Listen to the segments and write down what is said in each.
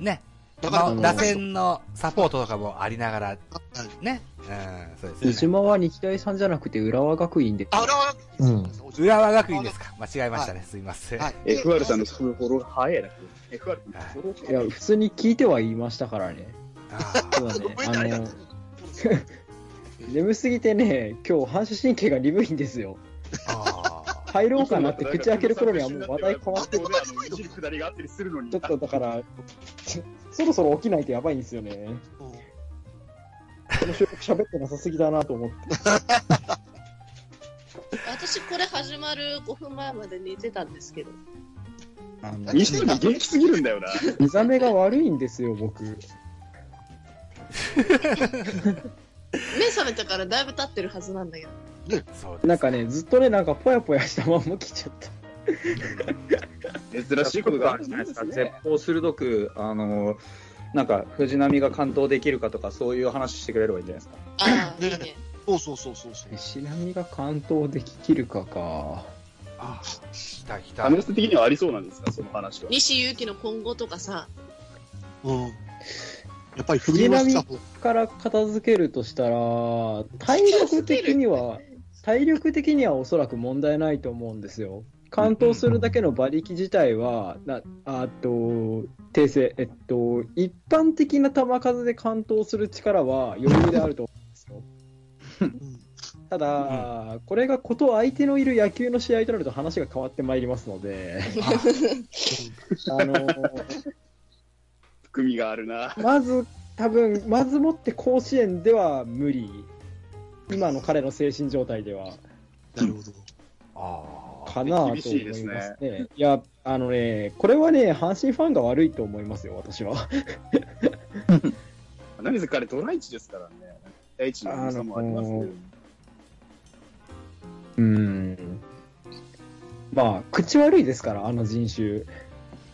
ね、だから、まあ打線のサポートとかもありながら、ね。うん、そうですね。宇島は日大さんじゃなくて浦和学院で。あ、浦和うん浦和学院ですか。間違えましたね。すいません。はい。FR さんのフォロー早いな。FR いや、普通に聞いては言いましたからね。そうだね。あの 眠すぎてね、今日反射神経が鈍いんですよ。あ入ろうかなって口開ける頃にはもう話題変わってる。ちょっとだから、そろそろ起きないとやばいんですよね。この収録喋ってなさすぎだなと思って。私これ始まる5分前まで寝てたんですけど。あのにしても元気すぎるんだよな。目覚めが悪いんですよ、僕。目覚めたからだいぶ経ってるはずなんだけど。なんかね、ずっとね、なんかぽやぽやしたまんま来ちゃった。珍しいことがあるんじゃないですか。ね絶法鋭く、あの、なんか、藤波が完投できるかとか、そういう話してくれればいいんじゃないですか。ああ、いいね。そうそうそうそうそう。石波が関東でききるかか。あ来た来た可。能性的にはありそうなんですか、その話は。西勇輝の今後とかさ、うん。やっぱり藤波から片付けるとしたら、体力的には、体力的にはおそらく問題ないと思うんですよ。完投するだけの馬力自体は、なあと、訂正、えっと、一般的な球数で完投する力は余裕であると思うんですよ。うんただ、これがこと相手のいる野球の試合となると話が変わってまいりますので、あの、含みがあるな。まず、多分、まずもって甲子園では無理。今の彼の精神状態では。なるほど。あかなと思います厳しいですね。いや、あのね、これはね、阪神ファンが悪いと思いますよ、私は。何せ彼、ドライチですからね。第一の良さもありますけど。うーん。まあ、口悪いですから、あの人種。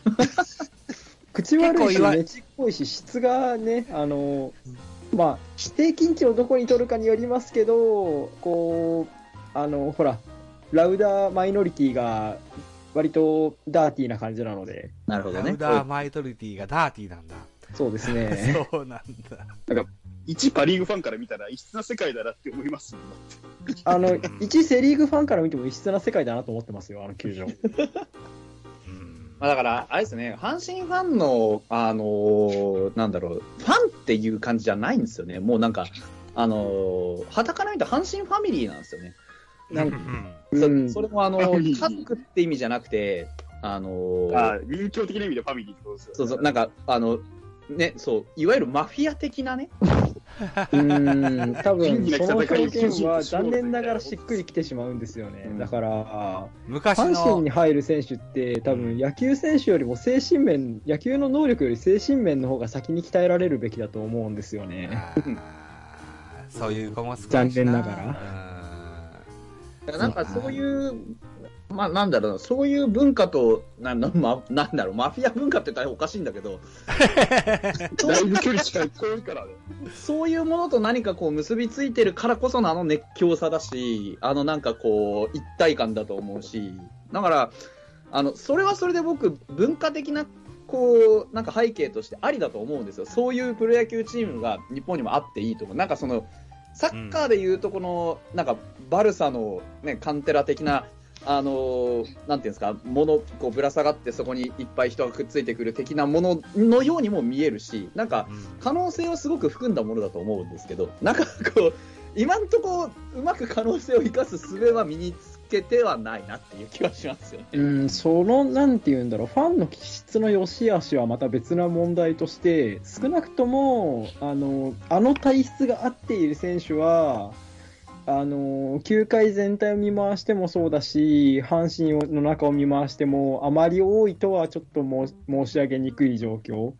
口悪いし、結構言わねちっこいし、質がね、あの、まあ、平均値をどこに取るかによりますけど、こう、あの、ほら、ラウダーマイノリティが割とダーティーな感じなので、あ。なるほどね。ラウダーマイトリティがダーティーなんだ。そうですね。そうなんだ。一パリーグファンから見たら異質な世界だなって思いますよ。あの、一セリーグファンから見ても異質な世界だなと思ってますよ、あの球場。うんまあだから、あれですね、阪神ファンの、あのーなんだろう、ファンっていう感じじゃないんですよね。もうなんか、あのー、旗から見た阪神ファミリーなんですよね。なんか、そそれもあの、ー家族って意味じゃなくて、あのーああ、人形的な意味でファミリーってことですよ、そうそう、なんか、あの、ね、そう、いわゆるマフィア的なね、うーん、多分その表現はを残念ながらしっくりきてしまうんですよね。うんだから、昔阪神のに、入る選手って多分野球選手よりも精神面、野球の能力より精神面の方が先に鍛えられるべきだと思うんですよね。そういう子も少し残念ながら。なんかそういう、まあなんだろうな、そういう文化と、なんだ ま、なんだろう、マフィア文化って言ったらおかしいんだけど、だいぶ距離近い、からね。そういうものと何かこう結びついてるからこそのあの熱狂さだし、あのなんかこう一体感だと思うし、だから、あの、それはそれで僕、文化的な、こう、なんか背景としてありだと思うんですよ。そういうプロ野球チームが日本にもあっていいと思う。なんかその、サッカーでいうとこの、なんか、バルサのね、カンテラ的な、あのーなんていうんですか、もの、こうぶら下がってそこにいっぱい人がくっついてくる的なもののようにも見えるし、なんか、うん可能性をすごく含んだものだと思うんですけど、なんかこう、今んとこうまく可能性を生かす術は身につけてはないなっていう気はしますよね。うん、その、なんて言うんだろう、ファンの気質の良し悪しはまた別な問題として、少なくとも、あの、あの体質が合っている選手は、あの、球界全体を見回してもそうだし、阪神の中を見回しても、あまり多いとはちょっと申申し上げにくい状況。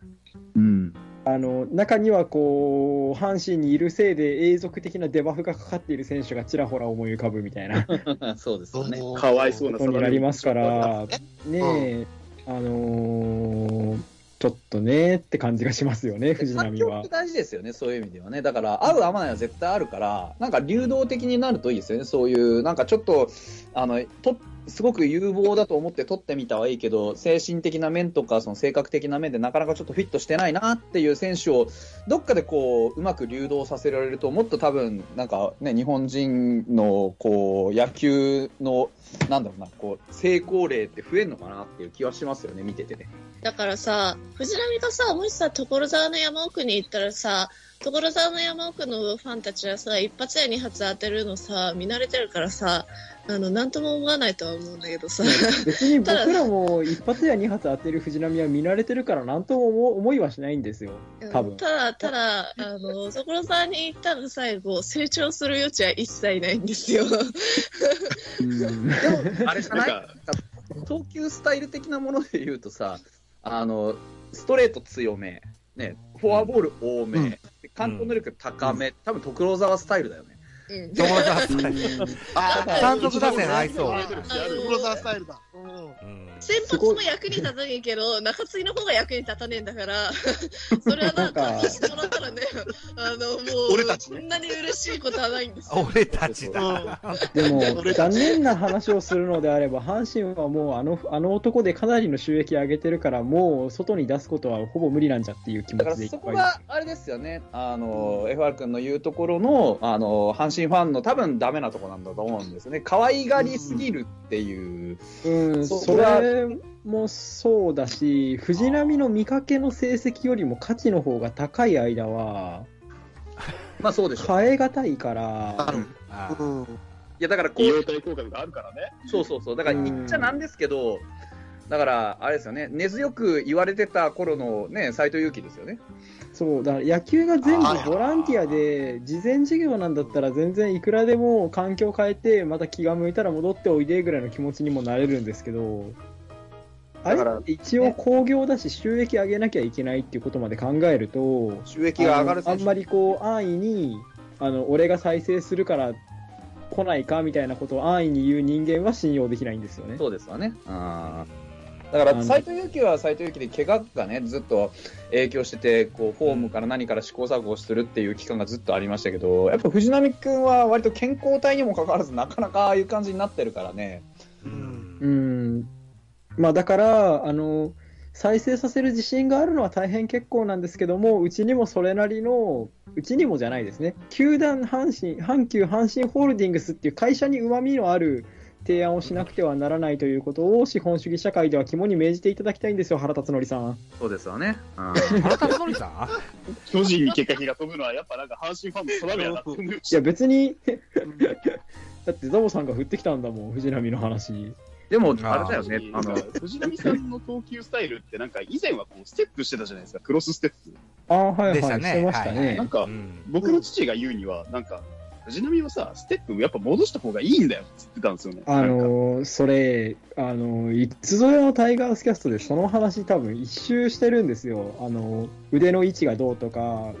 うん。あの、中にはこう、阪神にいるせいで永続的なデバフがかかっている選手がちらほら思い浮かぶみたいな そうですよね。かわいそうなことになりますから、ねえ、あのーちょっとねって感じがしますよね、藤波は。大事ですよね、そういう意味ではね。だから、合う合わないは絶対あるから、なんか流動的になるといいですよね、そういう、なんかちょっと、あの、トッすごく有望だと思って取ってみたはいいけど、精神的な面とか、その性格的な面でなかなかちょっとフィットしてないなっていう選手を、どっかでこう、うまく流動させられると、もっと多分、なんかね、日本人の、こう、野球の、なんだろうな、こう、成功例って増えるのかなっていう気はしますよね、見ててね。だからさ、藤波がさ、もしさ、所沢の山奥に行ったらさ、所沢の山奥のファンたちはさ、一発や二発当てるのさ、見慣れてるからさ、あの、なんとも思わないとは思うんだけどさ。別に 僕らも一発や二発当てる藤波は見慣れてるからなんとも思思いはしないんですよ。多分。ただ、ただ、あの、所沢に行ったら最後、成長する余地は一切ないんですよ。うんでも、あれじゃない？なんか投球スタイル的なもので言うとさ、あの、ストレート強め、ね、フォアボール多め、うん。で完投能力高め、多分所沢スタイルだよね。うん。所沢スタイル。あ単独打線合いそう。黒沢スタイルだ。うん。うん先発も役に立たねえけど、中継ぎの方が役に立たねえんだから、それはなんか、もらったらね、あの、もう、俺たちね。そんなに嬉しいことはないんですよ。俺たちだ。でも、残念な話をするのであれば、阪神はもうあのあの男でかなりの収益上げてるから、もう外に出すことはほぼ無理なんじゃっていう気持ちでいっぱいがあれですよね、あの、FR 君の言うところの、あの、阪神ファンの多分ダメなとこなんだと思うんですよね。可愛がりすぎるっていう。うん、そそれもそうだし、藤波の見かけの成績よりも価値の方が高い間は、まあそうでしょう。変え難いから、あるあうんいやだからこう費用対効果があるからね。そうそうそう。だからうん言っちゃなんですけど、だから、あれですよね、根強く言われてた頃のね、斎藤佑樹ですよね。そう、だから野球が全部あーボランティアで、事前授業なんだったら全然いくらでも環境変えて、また気が向いたら戻っておいでぐらいの気持ちにもなれるんですけど、あれ？一応興行だし収益上げなきゃいけないっていうことまで考えると、収益が上がるあんまりこう安易にあの俺が再生するから来ないかみたいなことを安易に言う人間は信用できないんですよね。そうですわね。うんだから、斎藤佑樹は斎藤佑樹で怪我がね、ずっと影響してて、こう、フォームから何から試行錯誤するっていう期間がずっとありましたけど、やっぱ藤波くんは割と健康体にもかかわらず、なかなかああいう感じになってるからね。うんうん。まあだから、あの、再生させる自信があるのは大変結構なんですけども、うちにもそれなりの、うちにもじゃないですね、球団阪神、阪急阪神ホールディングスっていう会社にうまみのある提案をしなくてはならないということを資本主義社会では肝に銘じていただきたいんですよ、原辰徳さん。そうですわね。うん原辰徳さん？巨人に結果火が飛ぶのは、やっぱなんか阪神ファンの定めやなっていや別に、だってザボさんが振ってきたんだもん、藤波の話。でも、あれだよね、あの藤波さんの投球スタイルってなんか以前はこうステップしてたじゃないですか、クロスステップ。ああ、はいはい、でしたねしてましたね。なんかうん僕の父が言うには、なんか、藤波はさ、ステップやっぱ戻した方がいいんだよって言ってたんですよね。あのーそれ、あのーいつぞやのタイガースキャストでその話多分一周してるんですよ。あのー腕の位置がどうとか、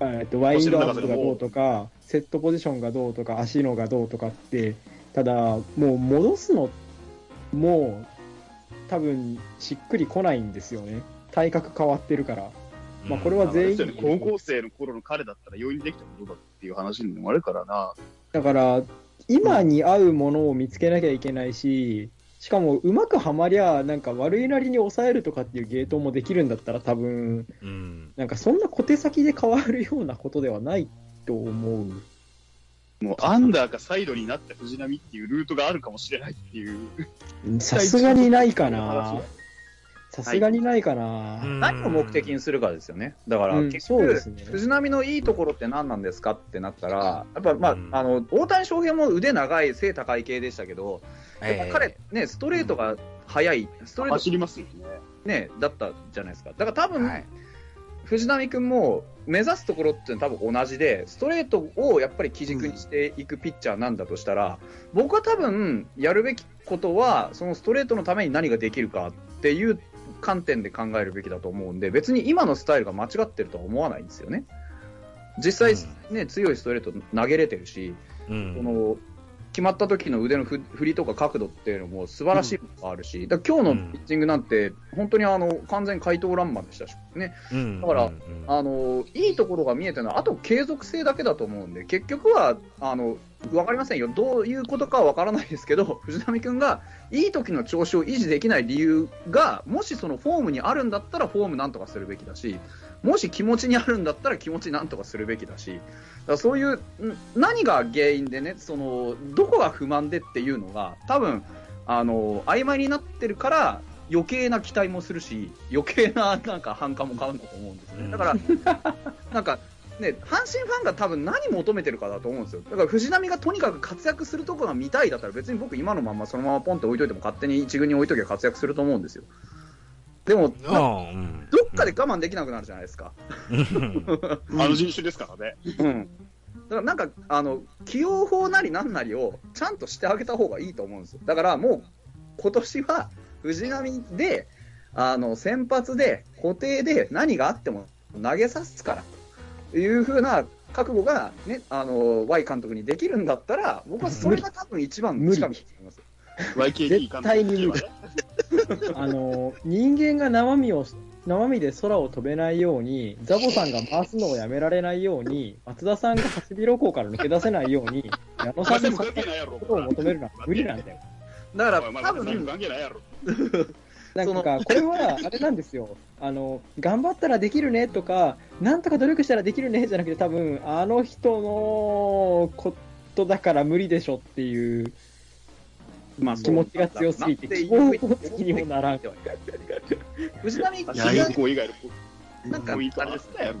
えっとワインドアップがどうとか、セットポジションがどうとか、足のがどうとかって、ただ、もう戻すの、もう、多分しっくりこないんですよね。体格変わってるから。まあこれは全員ね高校生の頃の彼だったら容易にできたことだっていう話にもあるからな。だから、今に合うものを見つけなきゃいけないし、しかもうまくはまりゃ、なんか悪いなりに抑えるとかっていうゲートもできるんだったら多分、うんなんかそんな小手先で変わるようなことではないと思う。もうアンダーかサイドになった藤波っていうルートがあるかもしれないっていう。さすがにないかな 話。さすがにないかな。何を目的にするかですよね。だから、うん結局、そうですね藤波のいいところって何なんですかってなったら、やっぱ、まあ、うんあの、大谷翔平も腕長い、背高い系でしたけど、やっぱええ彼、ね、ストレートが速い、ストレー走りますよね。トね、だったじゃないですか。だから多分、はい藤波君も目指すところっていうのは多分同じで、ストレートをやっぱり基軸にしていくピッチャーなんだとしたら、僕は多分やるべきことは、そのストレートのために何ができるかっていう観点で考えるべきだと思うんで、別に今のスタイルが間違ってるとは思わないんですよね。実際、ね、強いストレート投げれてるし、うんこの決まった時の腕の振振りとか角度っていうのも素晴らしいものがあるし、だから今日のピッチングなんて、本当にあの完全回答ランマンでしたしね。うんだからうんうんあの、いいところが見えてるのは、あと継続性だけだと思うんで、結局は、あの、わかりませんよ。どういうことかはわからないですけど、藤波くんがいい時の調子を維持できない理由が、もしそのフォームにあるんだったらフォームなんとかするべきだし、もし気持ちにあるんだったら気持ちなんとかするべきだし、だからそういう、ん何が原因でね、その、どこが不満でっていうのが、多分、あの、曖昧になってるから、余計な期待もするし、余計ななんか反感も買うんだと思うんですよね。だから、なんか、ね、阪神ファンが多分何求めてるかだと思うんですよ。だから藤浪がとにかく活躍するところが見たいだったら別に僕今のままそのままポンって置いといても勝手に一軍に置いときゃ活躍すると思うんですよ。でも、なうんどっかで我慢できなくなるじゃないですか。うんあの人種ですからね。うん。だからなんか、あの、起用法なりなんなりをちゃんとしてあげた方がいいと思うんですよ。だからもう、今年は藤浪で、あの、先発で、固定で何があっても投げさすから、というふうな覚悟がね、あの、Y 監督にできるんだったら、僕はそれが多分一番の近道だと思います。絶対に無理 あの、人間が生身を、生身で空を飛べないように、ザボさんが回すのをやめられないように、松田さんがハシビロコウから抜け出せないように、矢野さんにそんなことを求めるのは無理なんだよ。だから多分、関係ないやろ。なんか、これは、あれなんですよ。あの、頑張ったらできるねとか、なんとか努力したらできるねじゃなくて、多分、あの人のことだから無理でしょっていうまあ気持ちが強すぎて、希望的にもならん。藤浪いや、いい子以外のなんかですだよ。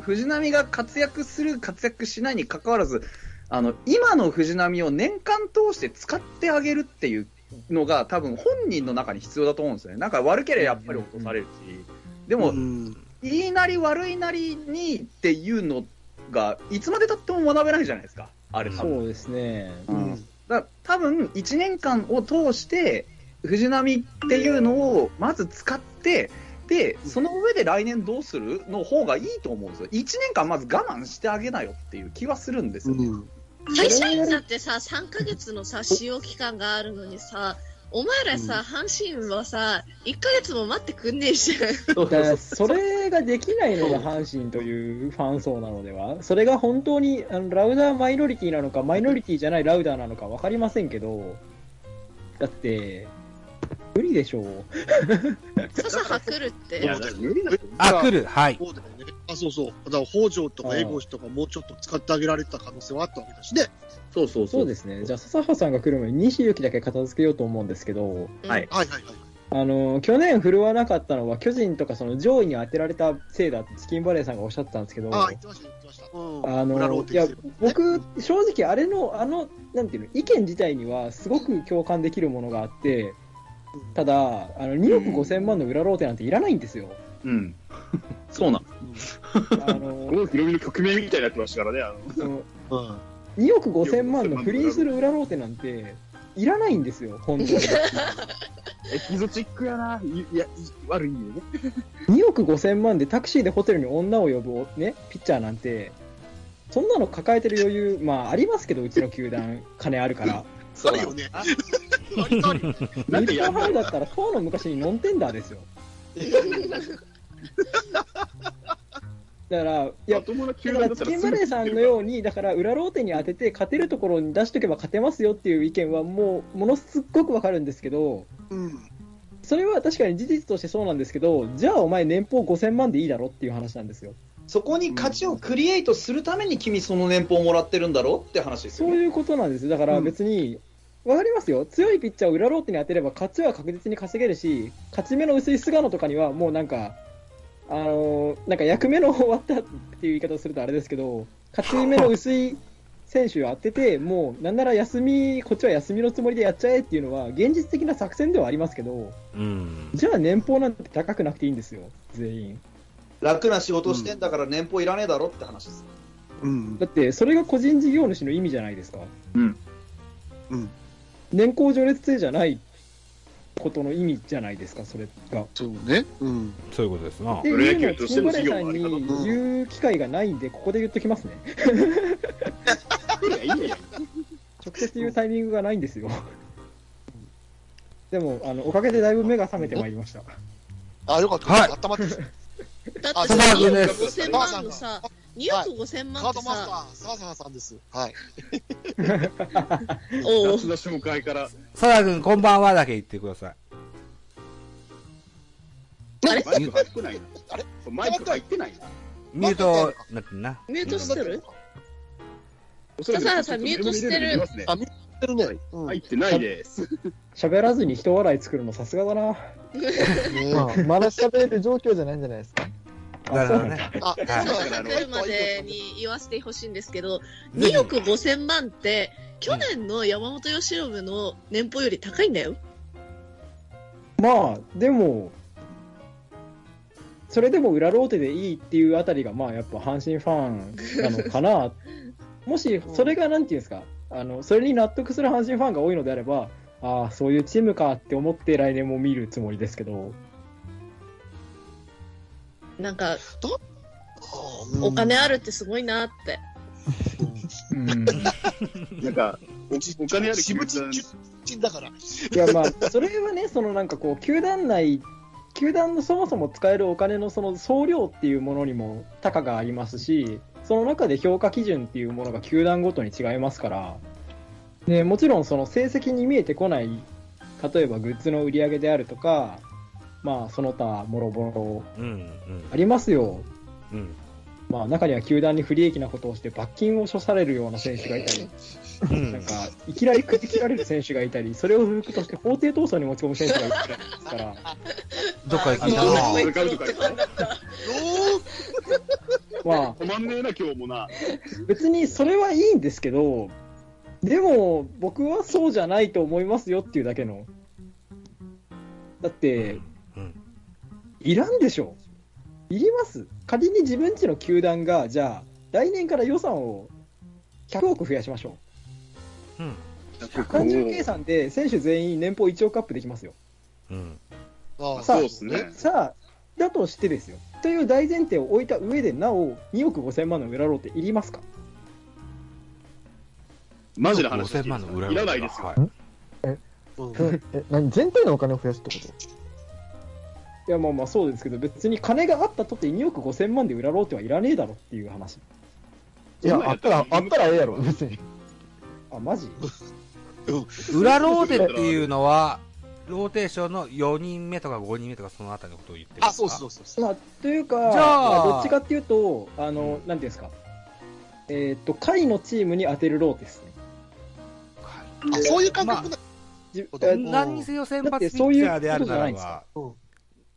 藤波が活躍する、活躍しないに関わらず、あの、今の藤波を年間通して使ってあげるっていうのが、多分本人の中に必要だと思うんですよね。なんか悪ければやっぱり落とされるし、でも、うんいいなり悪いなりにっていうのが、いつまでたっても学べないじゃないですか。あれ。そうですね。うんだから多分1年間を通して藤波っていうのをまず使ってでその上で来年どうするの方がいいと思うんですよ。1年間まず我慢してあげなよっていう気はするんですよね、うん。会社員だってさ、3ヶ月のさ、使用期間があるのにさ、お前らさ、阪神はさ、1ヶ月も待ってくんねえじゃん。そうだからそれができないのが阪神というファン層なのでは、それが本当にあのラウダーマイノリティなのか、マイノリティじゃないラウダーなのか分かりませんけど、だって、無理でしょう。笹はくるって。あ、来る。はい。そうだよね。あ、そうそう。だから、北条とかエゴシとかもうちょっと使ってあげられてた可能性はあったわけだしね。そうそうそうですね。じゃあ、笹葉さんが来る前に西行きだけ片付けようと思うんですけど、うんはいはいはいはい。あの、去年振るわなかったのは、巨人とかその上位に当てられたせいだってチキンバレーさんがおっしゃってたんですけど、ああ、言ってました、言ってました。うん。あ裏ロのいや僕、正直、あれの、あの、なんていうの、意見自体にはすごく共感できるものがあって、ただ、あの2億5000万の裏ローテなんていらないんですよ。うん そうなのあの郷ひろみの曲名みたいになってましたからね。あのそのうん。2億5000万のフリーする裏ローテなんていらないんですよ、本当に。エキゾチックやな。いいや、い悪い意味でね。2億5000万でタクシーでホテルに女を呼ぶ、ね、ピッチャーなんて、そんなの抱えてる余裕、まあありますけど、うちの球団、金あるから。そうなのあるよね。割とあハムだったら、当の昔にノンテンダーですよ。だから、いやだからチキンバレーさんのように、だから裏ローテに当てて、勝てるところに出しとけば勝てますよっていう意見は、もう、ものすっごくわかるんですけど、うん。それは確かに事実としてそうなんですけど、じゃあお前、年俸5000万でいいだろっていう話なんですよ。そこに勝ちをクリエイトするために君その年俸をもらってるんだろうって話ですよねそういうことなんですよ。だから別に、わかりますよ。強いピッチャーを裏ローテに当てれば、勝ちは確実に稼げるし、勝ち目の薄い菅野とかには、もうなんか、あのーなんか役目の終わったっていう言い方をするとあれですけど、勝ち目の薄い選手を当てて、もうなんなら休み、こっちは休みのつもりでやっちゃえっていうのは、現実的な作戦ではありますけど、うん。じゃあ年俸なんて高くなくていいんですよ、全員。楽な仕事してんだから年俸いらねえだろって話ですうんだ。って、それが個人事業主の意味じゃないですか。うんうん。年功序列制じゃないことの意味じゃないですか、それが。そうね。うん。っそういうことですなて。プロ野いうのを球としての事業もあり方に言う機会がないんで、ここで言っときますね。いや、いいね。直接言うタイミングがないんですよ。でも、あの、おかげでだいぶ目が覚めてまいりました。あ、よかった。はい温まってる。だあってさ、2そうなん億です5000万のさ、2億5000カー万ってドマスタさ、ー、サーサーさんです。はい。おう夏の紹介から。サダ君、こんばんはだけ言ってください。あれ？マイク入ってないな。あれ？マイク入ってないな。ミュートなってんな。ミュートしてる？おそらく笠原さんミュートしてるあ、見てるね。うん。入ってないです。喋らずに人笑い作るのさすがだな。ねまあ、まだ喋れる状況じゃないんじゃないですか。なるほどね。あ、で、はいそのさん来るまでに言わせてほしいんですけど、2億5000万って、去年の山本由伸の年俸より高いんだよ。まあ、でも、それでも裏ローテでいいっていうあたりが、まあやっぱ阪神ファンなのかな。もし、それがなんていうんですか、あの、それに納得する阪神ファンが多いのであれば、ああ、そういうチームかって思って来年も見るつもりですけど、なんか、うんお金あるってすごいなって。うん。なんか、おお金ある私物球団中心だから。いやまあ、それはね、そのなんかこう、球団内、球団のそもそも使えるお金のその総量っていうものにも高がありますし、その中で評価基準っていうものが球団ごとに違いますから、でもちろんその成績に見えてこない、例えばグッズの売り上げであるとか、まあその他もろもろうん、うんあ、りますよ。うん。まあ中には球団に不利益なことをして罰金を処されるような選手がいたり、うんなんか、いきなりくじ切られる選手がいたり、それを不服として法廷闘争に持ち込む選手がいたりですから、どっかで聞いたあなまあ、止まんねえな、今日もな。別にそれはいいんですけど、でも、僕はそうじゃないと思いますよっていうだけの。だって、うん。いらんでしょいります仮に自分ちの球団が、じゃあ、来年から予算を100億増やしましょうん。う。単純計算で選手全員年俸1億アップできますよ。うん。あさあそうですね。さあ、だとしてですよ。という大前提を置いた上で、なお2億5000万の裏ローっていりますか？マジな話。5000万の裏いらないですよ。はいうんえ、何？全体のお金を増やすってこと？いやまあまあそうですけど、別に金があったとて2億5000万で裏ローテはいらねえだろっていう話。いや、あったら、あったらええやろ、別に。あ、マジ？裏ローテっていうのは、ローテーションの4人目とか5人目とかそのあたりのことを言ってるんですか？あ、そうそうそうそう。まあ、というか、じゃあまどっちかっていうと、あの、なんていうんですか、えーっと、下位のチームに当てるローテですね。あ、そういう感覚だ。じほどえ何にせよ先発ピッチャーであるならそういうことじゃないば、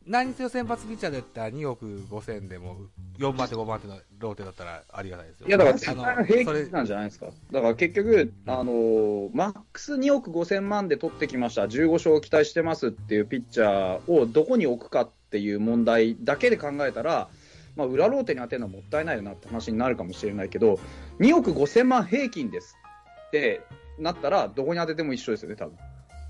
何にせよ先発ピッチャーでったら2億5千でも4番手5番手のローテだったらありがたいですよ。いや、だから、平均なんじゃないですか。だから結局、あのーマックス2億5000万で取ってきました、15勝を期待してますっていうピッチャーをどこに置くかっていう問題だけで考えたら、まあ、裏ローテに当てるのはもったいないよなって話になるかもしれないけど、2億5000万平均ですってなったら、どこに当てても一緒ですよね、多分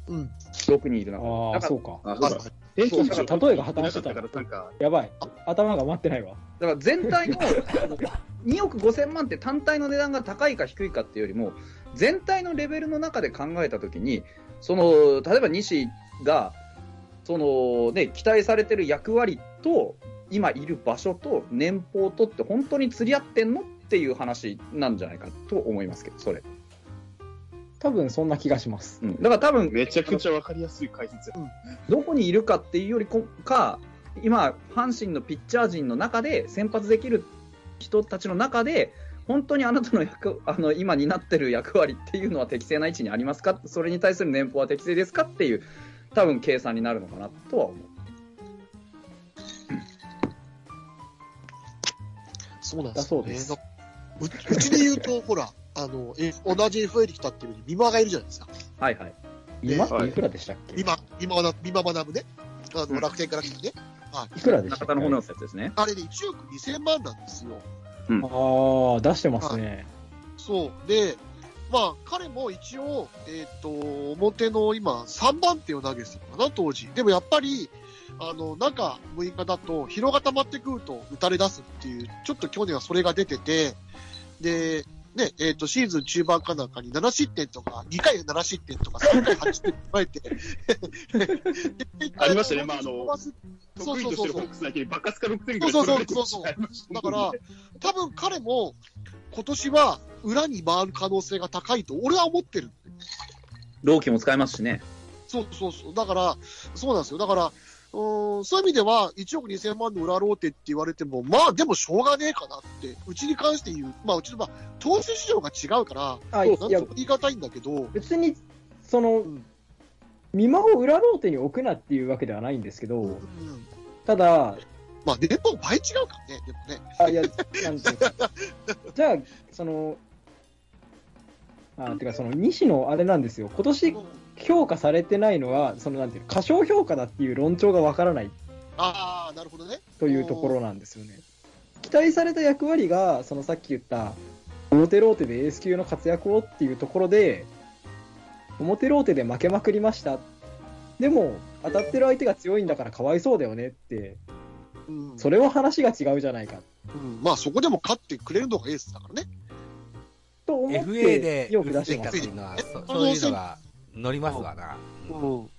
うん。6人いる中で。ああ、そうか。あ、はいそうから例えが破綻してたから、なんか、やばい。頭が待ってないわ。だから全体の2億5000万って単体の値段が高いか低いかっていうよりも、全体のレベルの中で考えたときに、その例えば西がその、ね、期待されてる役割と、今いる場所と年俸とって本当に釣り合ってんのっていう話なんじゃないかと思いますけど、それ。多分そんな気がします。うん、だから多分、めちゃくちゃわかりやすい解説や。どこにいるかっていうよりこか、今、阪神のピッチャー陣の中で先発できる人たちの中で、本当にあなたの役 あの今担ってる役割っていうのは適正な位置にありますか、それに対する年俸は適正ですかっていう、多分計算になるのかなとは思う。そうなんですよ、ね。だそうですううちで言うと、ほら、あの、え同じ FA で来たっていうのに、美馬がいるじゃないですか。はいはい。今はいいくらでしたっけ？美馬、美馬学美馬学ね。あの、うん楽天から来たね。いくらでしたっけ？中田の骨のやつですね。あれで1億2000万なんですよ。ああ、出してますね。そう。で、まあ、彼も一応、えっ、と、表の今、3番手を投げてたのかな、当時。でもやっぱり、あの、中6日だと、疲労が溜まってくると打たれ出すっていう、ちょっと去年はそれが出てて、で、ね、えっ、と、シーズン中盤かなんかに7失点とか、2回で7失点とか、3回8点加えて、ありましたねまああの そうそうそうそうークスだけにバカスカ6点ぐらいそうそうそうだから、多分彼も、今年は裏に回る可能性が高いと、俺は思ってる。朗希も使えますしね。そうそうそう。だから、そうなんですよ。だから、うーんそういう意味では、1億2000万の裏ローテって言われても、まあでもしょうがねえかなって、うちに関して言う、まあうちの、まあ、投手市場が違うから、あ、なんとも、言い難いんだけど、別に、そのん、見間を裏ローテに置くなっていうわけではないんですけど、うんただ、まあ年俸倍違うからね、でもね。あ、いや、なんていうか、じゃあ、その、あ、てか、その、西のあれなんですよ。今年評価されてないのは、その、なんていうの、過小評価だっていう論調がわからないああ、なるほどね。というところなんですよね。期待された役割が、そのさっき言った、表ローテでエース級の活躍をっていうところで、表ローテで負けまくりました。でも、当たってる相手が強いんだからかわいそうだよねって、うんそれは話が違うじゃないかうんまあそこでも勝ってくれるのがエースだからね。と思っ FA てでよく打ってきたっ出してますていうのは、そそういうのが乗りますわな。うん。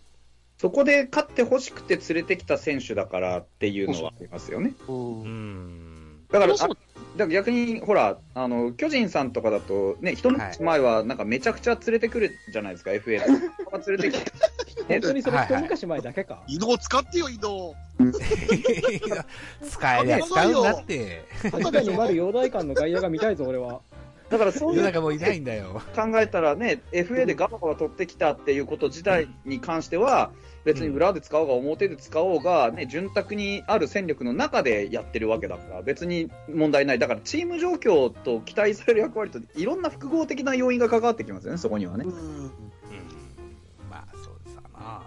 そこで勝ってほしくて連れてきた選手だからっていうのはありますよね。うん。う。ん。だから、あだから逆に、ほら、あの、巨人さんとかだと、ね、一昔前は、なんかめちゃくちゃ連れてくるじゃないですか、FA で。連れてきて。本当にそれはい。はい一昔前だけか。移動使ってよ、移動。使えりゃ使うんだって。確かに丸陽大館の外野が見たいぞ、俺は。だからそういう世の中もういないんだよ。考えたらね、FA でガバガバ取ってきたっていうこと自体に関しては、別に裏で使おうが表で使おうが、ね、潤沢にある戦力の中でやってるわけだから、別に問題ない。だからチーム状況と期待される役割と、いろんな複合的な要因が関わってきますよね、そこにはね。うん。うん。まあ、そうでな。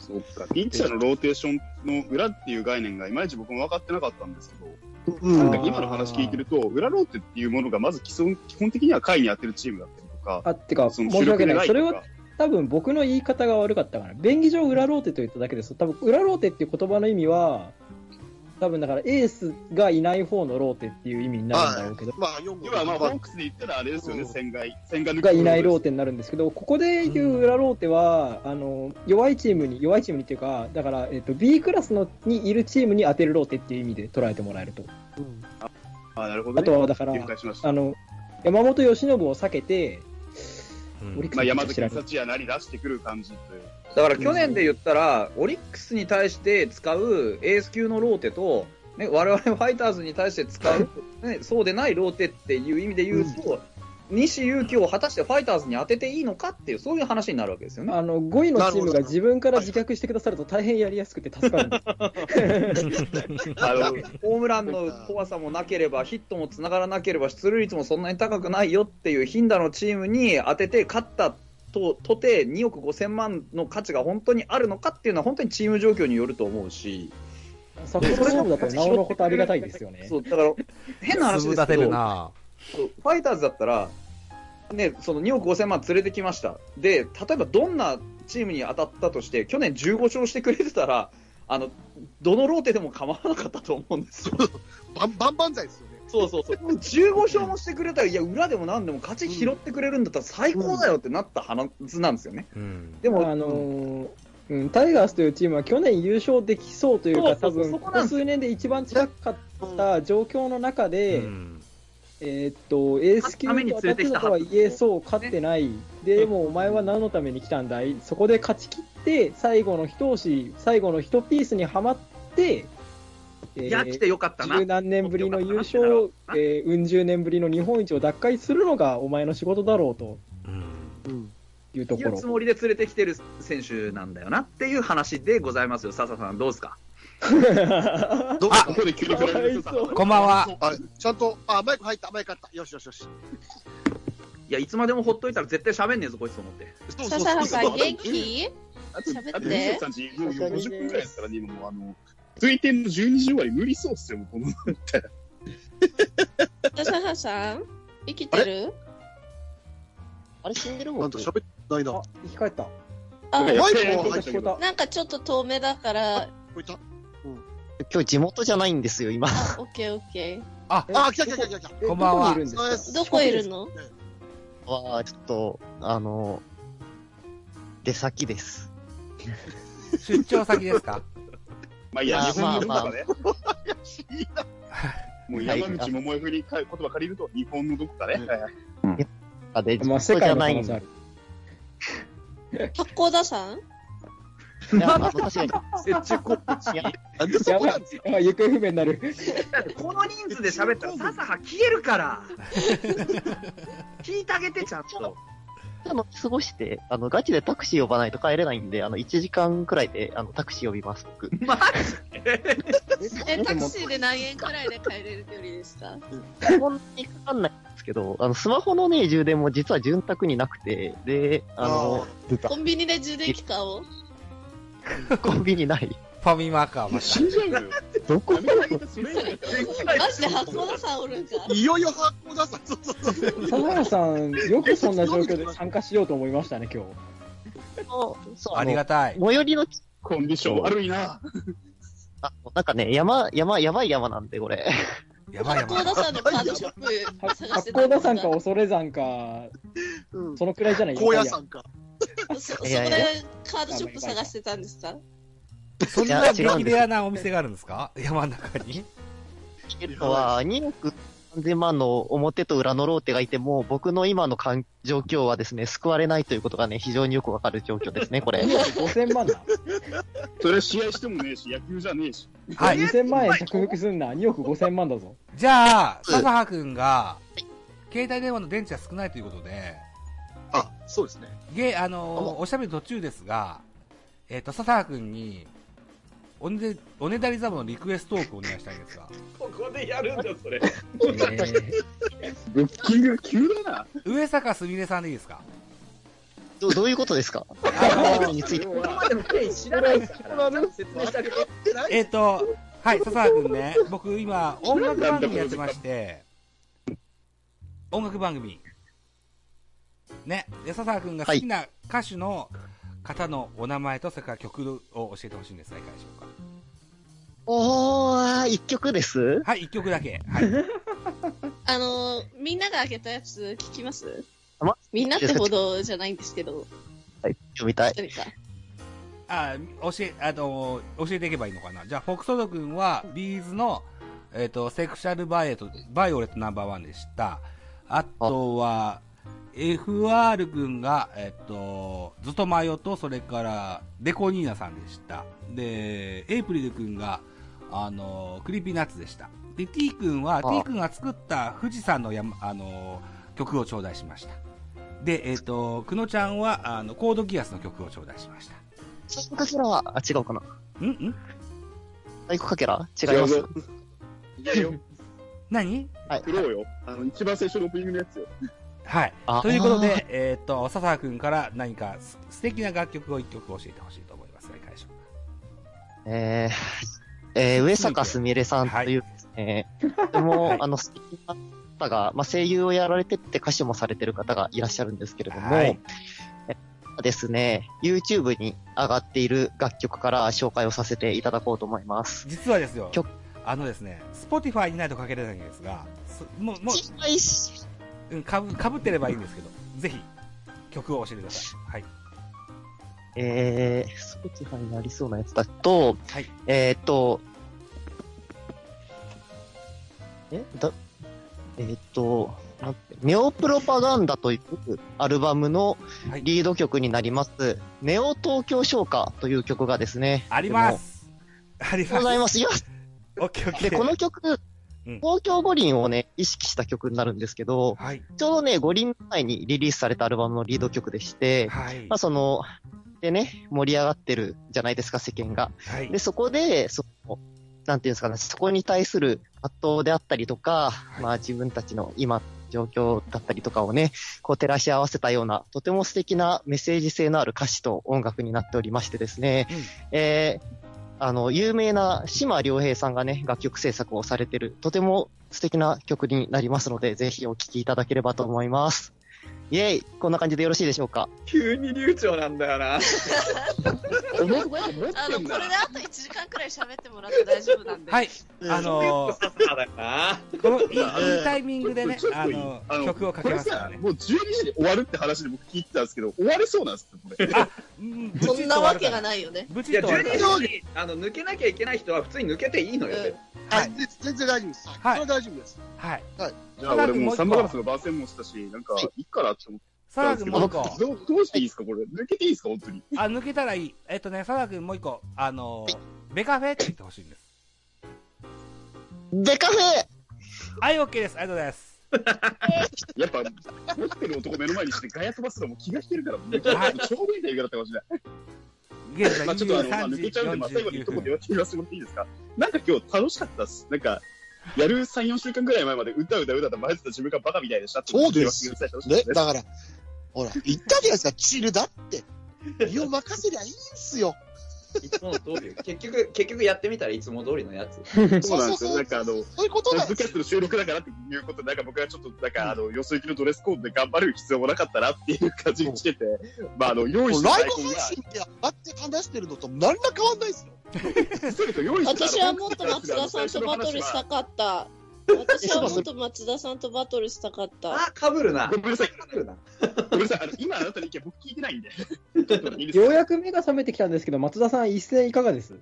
そうか、ピッチャーのローテーションの裏っていう概念がいまいち僕も分かってなかったんですけど、うなんん。か今の話聞いてると、裏ローテっていうものがまず基礎基本的には下位にやってるチームだったりとか、あ、ってか、その申し訳ない。それは多分僕の言い方が悪かったから。便宜上裏ローテと言っただけです。多分裏ローテっていう言葉の意味は、多分だからエースがいない方のローテっていう意味になるんだろうけど、まあ、4要はまあ、ホークスで言ったらあれですよね、うん。千賀、千外がいないローテになるんですけど、ここでいう裏ローテは、あの、弱いチームに、弱いチームにっていうか、だから、えっと、B クラスのにいるチームに当てるローテっていう意味で捉えてもらえると。うん。あなるほど、ね。あとはだからしました。あの、山本由伸を避けて、まあ、山崎幸也なり出してくる感じという。だから去年で言ったら、オリックスに対して使うエース級のローテと、ね、我々ファイターズに対して使う、ね、そうでないローテっていう意味で言うと、西勇輝を果たしてファイターズに当てていいのかっていう、そういう話になるわけですよね。あの、5位のチームが自分から自虐してくださると大変やりやすくて助かるんです。あの、ホームランの怖さもなければ、ヒットもつながらなければ、出塁率もそんなに高くないよっていう頻打のチームに当てて勝ったと、とて2億5千万の価値が本当にあるのかっていうのは本当にチーム状況によると思うし、札幌ドームだとなおのことありがたいですよね。そう、だから、変な話ですけど、ファイターズだったら、ね、その2億5千万連れてきました。で、例えばどんなチームに当たったとして、去年15勝してくれてたら、あの、どのローテでも構わなかったと思うんですよ。バンバンバンですよね。そうそうそう。15勝もしてくれたら、いや、裏でも何でも勝ち拾ってくれるんだったら最高だよってなったはずなんですよね。うん。でも、あのーうん、タイガースというチームは去年優勝できそうというか、そうそうそう多分ここ数年で一番近かった状況の中で、うんえーっと、エース級と当たってたとはいえ、そう、勝ってない。でも、お前は何のために来たんだい？そこで勝ち切って、最後の一押し、最後の一ピースにはまって、えーいや、来てよかったな。十何年ぶりの優勝、えー、うん十年ぶりの日本一を奪回するのがお前の仕事だろうとうんうん。いうところいうつ。もりで連れてきてる選手なんだよなっていう話でございますよ。笹さん、どうですか？どここで急に振られるとかわいそうこんばんは。あちゃんと、あ、マイク入った、マイク入った。よしよしよし。いや、いつまでもほっといたら絶対喋んねえぞ、こいつと思って。そうそう笹そう原さん、元気？あと、喋ってあと23時、もう50分くらいですからね、今もうあの、推定の12時終わり無理そうっすよ、もうこの。笹原さん生きてる？あれ？死んでるもん。なんと喋ってないな。あ、生き返った。あ、マイクも入った。なんかちょっと遠目だから、こえた今日地元じゃないんですよ、今。あ、オッケーオッケあ、あ、来た来た来た来た。えこんばんは。どこにいるの？は、ちょっと、あの、出先です。出張先ですか？まあいいや、まあ日本のどこまあかね。もう山口百恵風に言葉借りると、日本のどこかね。はいはい。あで、地まあ、世元じ界ゃないんでの可能性ある。八甲田さん？いや、あの確かに。接中告知。なんでそやばこなんですかい。あ行方不明になる。この人数で喋ったら、笹葉消えるから。聞いてあげて、ちゃんと。あの、過ごして、あの、ガチでタクシー呼ばないと帰れないんで、あの、1時間くらいで、あの、タクシー呼びます、僕。マえ、タクシーで何円くらいで帰れる距離ですかそんなにかかんないんですけど、あの、スマホのね、充電も実は潤沢になくて、で、あの、コンビニで充電器買おう。コンビニない？ファミマか、また。死んじゃうよ。どこ？マジで八甲田さんおるんか？いよいよ発行ださん。そうそうそう。笹原さん、よくそんな状況で参加しようと思いましたね、今日。そう、ありがたい。最寄りの、コンディション悪いな。あなんかね、山、山、やばい山なんで、これ。やばいやばい。八甲田さんのカードショップ探して八た甲田山か恐山か、うん。そのくらいじゃない？高野山か。そそこでカードショップ探してたんですか？そんな激レアなお店があるんですか？山の中に。えっとは、2億3000万の表と裏のローテがいても、僕の今の環状況はですね、救われないということがね、非常によくわかる状況ですね、これ。5000万だ。それ試合してもねえし、野球じゃねえし。はい。2000万円着服すんな。2億5000万だぞ。じゃあ、笹葉くんが、携帯電話の電池が少ないということで、あ、そうですね。ゲあのーおしゃべり途中ですが、えっ、と、笹葉くんに、おねで、おねだりザボのリクエストトークをお願いしたいんですが、ここでやるんだ、それ。ブッキング急だな。上坂すみれさんでいいですか？どどういうことですか？あのについて。ここまでの経緯知らないから、ちゃんと説明してあげて。えっ、と、はい、笹葉くんね、僕今、音楽番組やってまして、音楽番組。ね、で、笹葉くんが好きな歌手の方のお名前と、それから曲を教えてほしいんですが、いかがでしょうか。おー、一曲です？はい、一曲だけ。はい。あの、みんながあげたやつ聞きます？まみんなってほどじゃないんですけど、はい、読みたい。あ、教え、あの、教えていけばいいのかな？じゃあ、フォクソド君は、ビーズの、えっ、と、セクシャルバイオレット、バイオレットナンバーワンでした。あとは、FR 君が、えっ、と、ズトマヨと、それから、デコニーナさんでした。で、エイプリル君が、あの、クリーピーナッツでした。で、T 君は、あ T 君が作った富士山の山、あの、曲を頂戴しました。で、えっ、と、くのちゃんは、あの、コードギアスの曲を頂戴しました。サイコかけらは、あ、違うかな。んんサイコかけら？違います。ぞ。いやよ、何？はい。プロよ。あの、一番最初のオープニングのやつよ。はい。あということで、えーっと、笹くんから何かす素敵な楽曲を一曲教えてほしいと思います。が、いかがでしょう。えー、えー、上坂すみれさんというですね、とても、はい。あの、素敵な方が、まあ、声優をやられてって歌手もされてる方がいらっしゃるんですけれども、はい。えですね、YouTube に上がっている楽曲から紹介をさせていただこうと思います。実はですよ曲、あのですね、Spotify にないとかけれないんですが、すもう、もう、うん、かぶ、かぶってればいいんですけど、ぜひ、曲を教えてください。はい。えー、Spotify にありそうなやつだと、はい。えーっと、え？だ、えーっと、ネオプロパガンダというアルバムのはい。リード曲になります、ネオ東京唱歌という曲がですね、あります。ありとても。ございま。ますす。いや、オッケーオッケー。で、この曲、うん東京五輪をね、意識した曲になるんですけど、はい。ちょうどね、五輪前にリリースされたアルバムのリード曲でして、はいまあ。その、でね、盛り上がってるじゃないですか、世間が。はいで、。そこで、その、なんていうんですかね、そこに対する葛藤であったりとか、いまあ自分たちの今、状況だったりとかをね、こう照らし合わせたような、とても素敵なメッセージ性のある歌詞と音楽になっておりましてですね、うんえーあの、有名な島良平さんがね、楽曲制作をされてる、とても素敵な曲になりますので、ぜひお聴きいただければと思います。イェイこんな感じでよろしいでしょうか？急に流暢なんだよな。お前持ってんだあの、これであと1時間くらい喋ってもらって大丈夫なんで。はい。あの。ー、このいいいいタイミングでねあのあの曲をかけますからね。もう12時で終わるって話で僕聞いてたんですけど、終われそうなんですよ、これ。うんそんなわけがい。ないよね。ブチいや、ッと終わるから12時にあの抜けなきゃいけない人は普通に抜けていいのよ。うんはい、で全然大丈夫です。はいそれは大丈夫です。はい。じゃあ俺もうサンバガラスの番宣もしたし、なんか、いいかなって思ってサラ君もう一個。どうどうしていいですか、これ。抜けていいですか、本当に。あ、抜けたらいい。えっとね、サラ君もう一個、あのー、ベカフェって言ってほしいんです。デカフェはい、OK です。ありがとうございます。やっぱ、持ってる男目の前にしてガヤ飛ばすのも気が引けるから、もうちょはいうどいいタイミングだったかもしれない。現在まあちょっとあの、まあ、23時抜けちゃうんで、まあ、最後に一言49言わせてもらっていいですかなんか今日楽しかったっす。なんか、やる3、4週間ぐらい前まで歌う歌う歌と前ってた自分がバカみたいでしたってそうですね、だから、ほら、言ったじゃないですか、チルだって。身を任せりゃいいんすよ。いつもの通りよ。結局、結局やってみたらいつも通りのやつ。そうなんですよ。なんかあの、そういうことポなんですッドキャストの収録だからっていうことで、なんか僕はちょっと、なんかあの、よそ行きのドレスコードで頑張る必要もなかったなっていう感じにしてて、まああの、用意したライブ配信であって話してるのと何ら変わんないですよ。私はもっと松田さんとバトルしたかった。私はもっと松田さんとバトルしたかった。あ、かぶるな。ごめんなさい、かぶるな。ごめんなさい、今あなたの意見僕聞いてないんで。ようやく目が覚めてきたんですけど、松田さん一戦いかがです？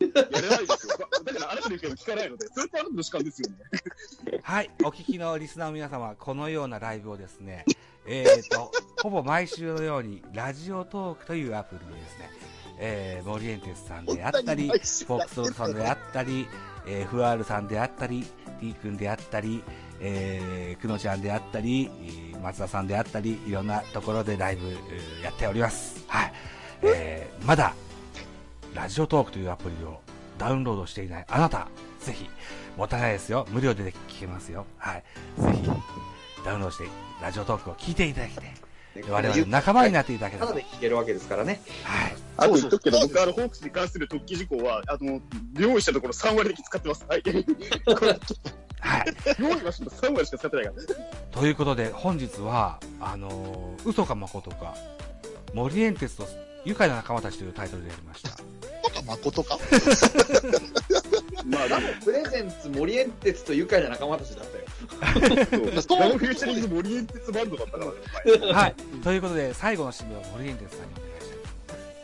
やれないですよ。だからあなたの意見を聞かないので、それってあなたの主観ですよね。はい、お聞きのリスナーの皆様、このようなライブをですね、えっ、と、ほぼ毎週のように、ラジオトークというアプリでですね、えー、モリエンテスさんであったり、フォークソールさんであったり、えー、フアールさんであったり、T 君であったり、えー、くのちゃんであったり、えー松田さんであったり、いろんなところでライブ、えーやっております。はい。え？ー、まだ、ラジオトークというアプリをダウンロードしていないあなた、ぜひ、もったいないですよ。無料で聞けますよ。はい。ぜひ、ダウンロードして、ラジオトークを聞いていただきて、我々の仲間になっていただけたたらと。だで聞けるわけですからね。はい。あと言っとくけど、僕、あの、ホークスに関する特記事項は、あの、用意したところ3割だけ使ってます。はい。はい。用意はしても3割しか使ってないから。ということで、本日は、あのー嘘か誠か、モリエンテスと愉快な仲間たちというタイトルでやりました。誠か？まあ、でも presents、モリエンテスと愉快な仲間たちだったよ。そう、だ featuring モリエンテスバンドだったからね。はいはい。ということで、最後の締めをモリエンテスさんにお願いしたいと思い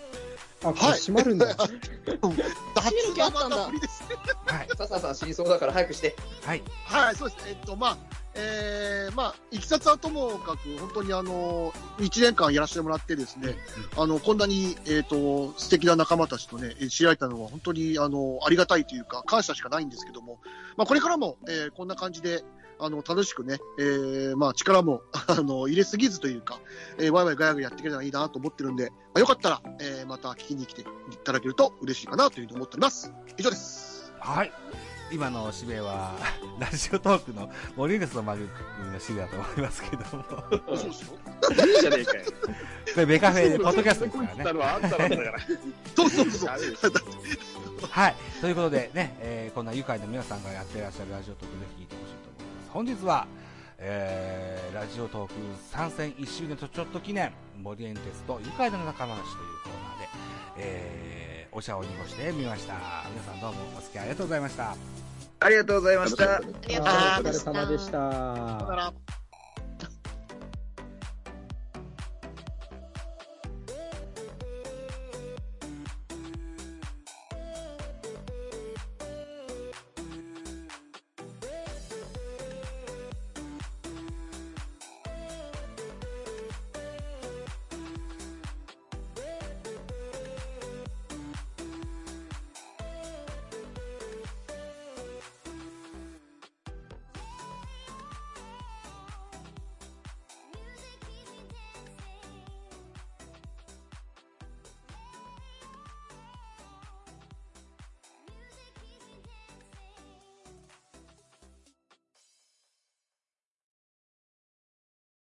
ます。あ、これ閉まるんだ。脱がまた無理です。はい。笹さん死にそうだから早くして。はい。はい、そうですね。えっと、まあ、えー、まあ、いきさつはともかく、本当にあの、1年間やらせてもらってですね、あの、こんなに、えっ、と、素敵な仲間たちとね、えー知り合えたのは本当に、あの、ありがたいというか、感謝しかないんですけども、まあ、これからも、えーこんな感じで、あの、楽しくね、えー、まあ、力も、あの、入れすぎずというか、えー、ワイワイガヤガヤやっていけたらいいなと思ってるんで、まあ、よかったら、えー、また聞きに来ていただけると嬉しいかなというふうに思っております。以上です。はい。今の締めは、ラジオトークのモリエンテスの番組の締めだと思いますけども、こそうですよ。いいじゃねえかよ。れベカフェで、ポッドキャストですからね。たのはあんたなんだから。そうそうそう。はい。ということでね、えーこんな愉快な皆さんがやってらっしゃるラジオトークぜひ聞いてほしいと。本日は、えー、ラジオトーク参戦1周年とちょっと記念、モリエンテスと愉快な仲間たちというコーナーで、えー、お茶を濁してみました。皆さんどうもお付き合いありがとうございました。ありがとうございました。ありがとうございましたお疲れ様でした。